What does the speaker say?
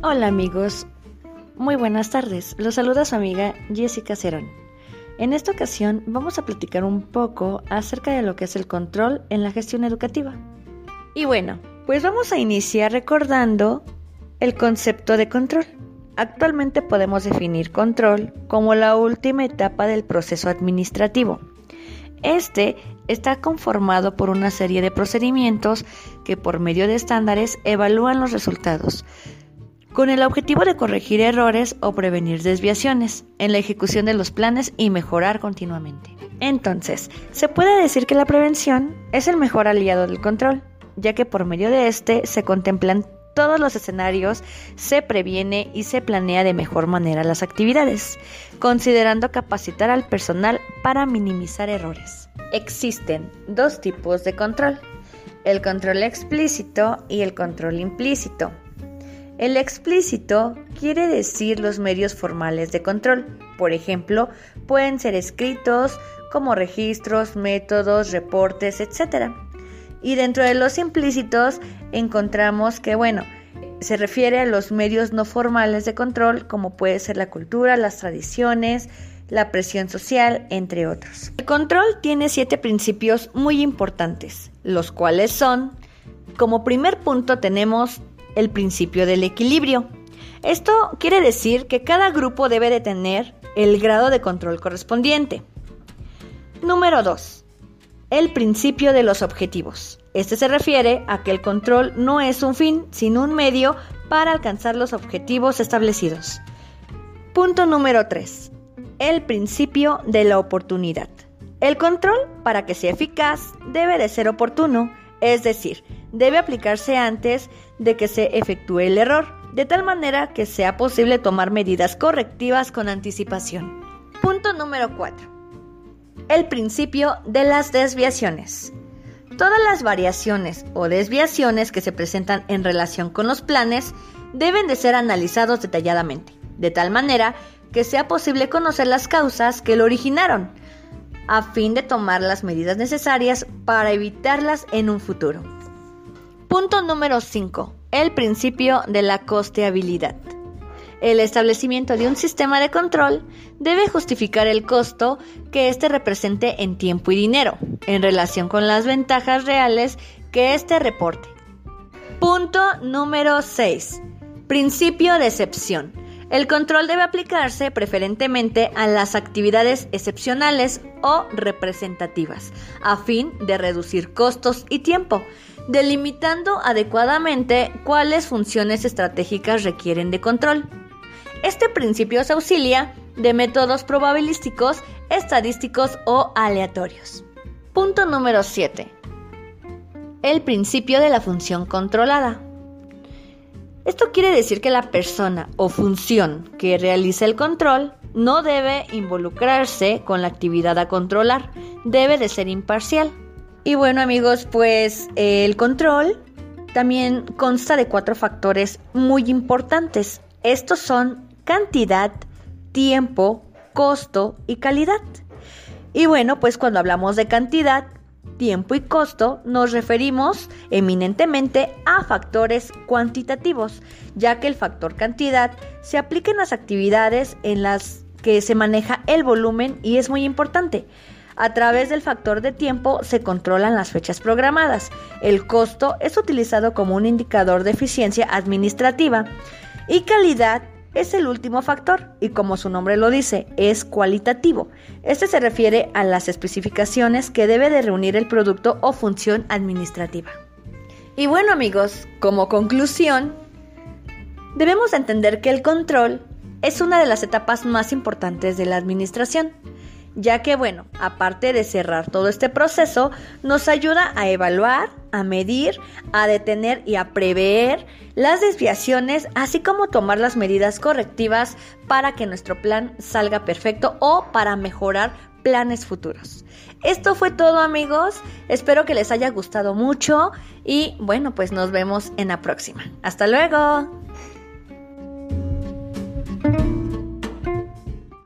Hola amigos, muy buenas tardes. Los saluda su amiga Jessica Cerón. En esta ocasión vamos a platicar un poco acerca de lo que es el control en la gestión educativa. Y bueno, pues vamos a iniciar recordando el concepto de control. Actualmente podemos definir control como la última etapa del proceso administrativo. Este está conformado por una serie de procedimientos que por medio de estándares evalúan los resultados, con el objetivo de corregir errores o prevenir desviaciones en la ejecución de los planes y mejorar continuamente. Entonces, se puede decir que la prevención es el mejor aliado del control, ya que por medio de este se contemplan todos los escenarios, se previene y se planea de mejor manera las actividades, considerando capacitar al personal para minimizar errores. Existen dos tipos de control, el control explícito y el control implícito. El explícito quiere decir los medios formales de control. Por ejemplo, pueden ser escritos como registros, métodos, reportes, etc. Y dentro de los implícitos encontramos que, bueno, se refiere a los medios no formales de control, como puede ser la cultura, las tradiciones, la presión social, entre otros. El control tiene siete principios muy importantes, los cuales son, como primer punto tenemos el principio del equilibrio. Esto quiere decir que cada grupo debe de tener el grado de control correspondiente. Número 2. El principio de los objetivos. Este se refiere a que el control no es un fin, sino un medio para alcanzar los objetivos establecidos. Punto número 3. El principio de la oportunidad. El control, para que sea eficaz, debe de ser oportuno, es decir, debe aplicarse antes de que se efectúe el error, de tal manera que sea posible tomar medidas correctivas con anticipación. Punto número 4. El principio de las desviaciones. Todas las variaciones o desviaciones que se presentan en relación con los planes deben de ser analizados detalladamente, de tal manera que sea posible conocer las causas que lo originaron, a fin de tomar las medidas necesarias para evitarlas en un futuro. Punto número 5. El principio de la costeabilidad. El establecimiento de un sistema de control debe justificar el costo que éste represente en tiempo y dinero, en relación con las ventajas reales que éste reporte. Punto número 6. Principio de excepción. El control debe aplicarse preferentemente a las actividades excepcionales o representativas, a fin de reducir costos y tiempo, delimitando adecuadamente cuáles funciones estratégicas requieren de control. Este principio se auxilia de métodos probabilísticos, estadísticos o aleatorios. Punto número 7. El principio de la función controlada. Esto quiere decir que la persona o función que realiza el control no debe involucrarse con la actividad a controlar, debe de ser imparcial. Y bueno amigos, pues el control también consta de cuatro factores muy importantes. Estos son cantidad, tiempo, costo y calidad. Y bueno, pues cuando hablamos de cantidad, tiempo y costo nos referimos eminentemente a factores cuantitativos, ya que el factor cantidad se aplica en las actividades en las que se maneja el volumen y es muy importante. A través del factor de tiempo se controlan las fechas programadas. El costo es utilizado como un indicador de eficiencia administrativa y calidad es el último factor y como su nombre lo dice, es cualitativo. Este se refiere a las especificaciones que debe de reunir el producto o función administrativa. Y bueno amigos, como conclusión, debemos entender que el control es una de las etapas más importantes de la administración ya que bueno, aparte de cerrar todo este proceso, nos ayuda a evaluar, a medir, a detener y a prever las desviaciones, así como tomar las medidas correctivas para que nuestro plan salga perfecto o para mejorar planes futuros. Esto fue todo amigos, espero que les haya gustado mucho y bueno, pues nos vemos en la próxima. Hasta luego.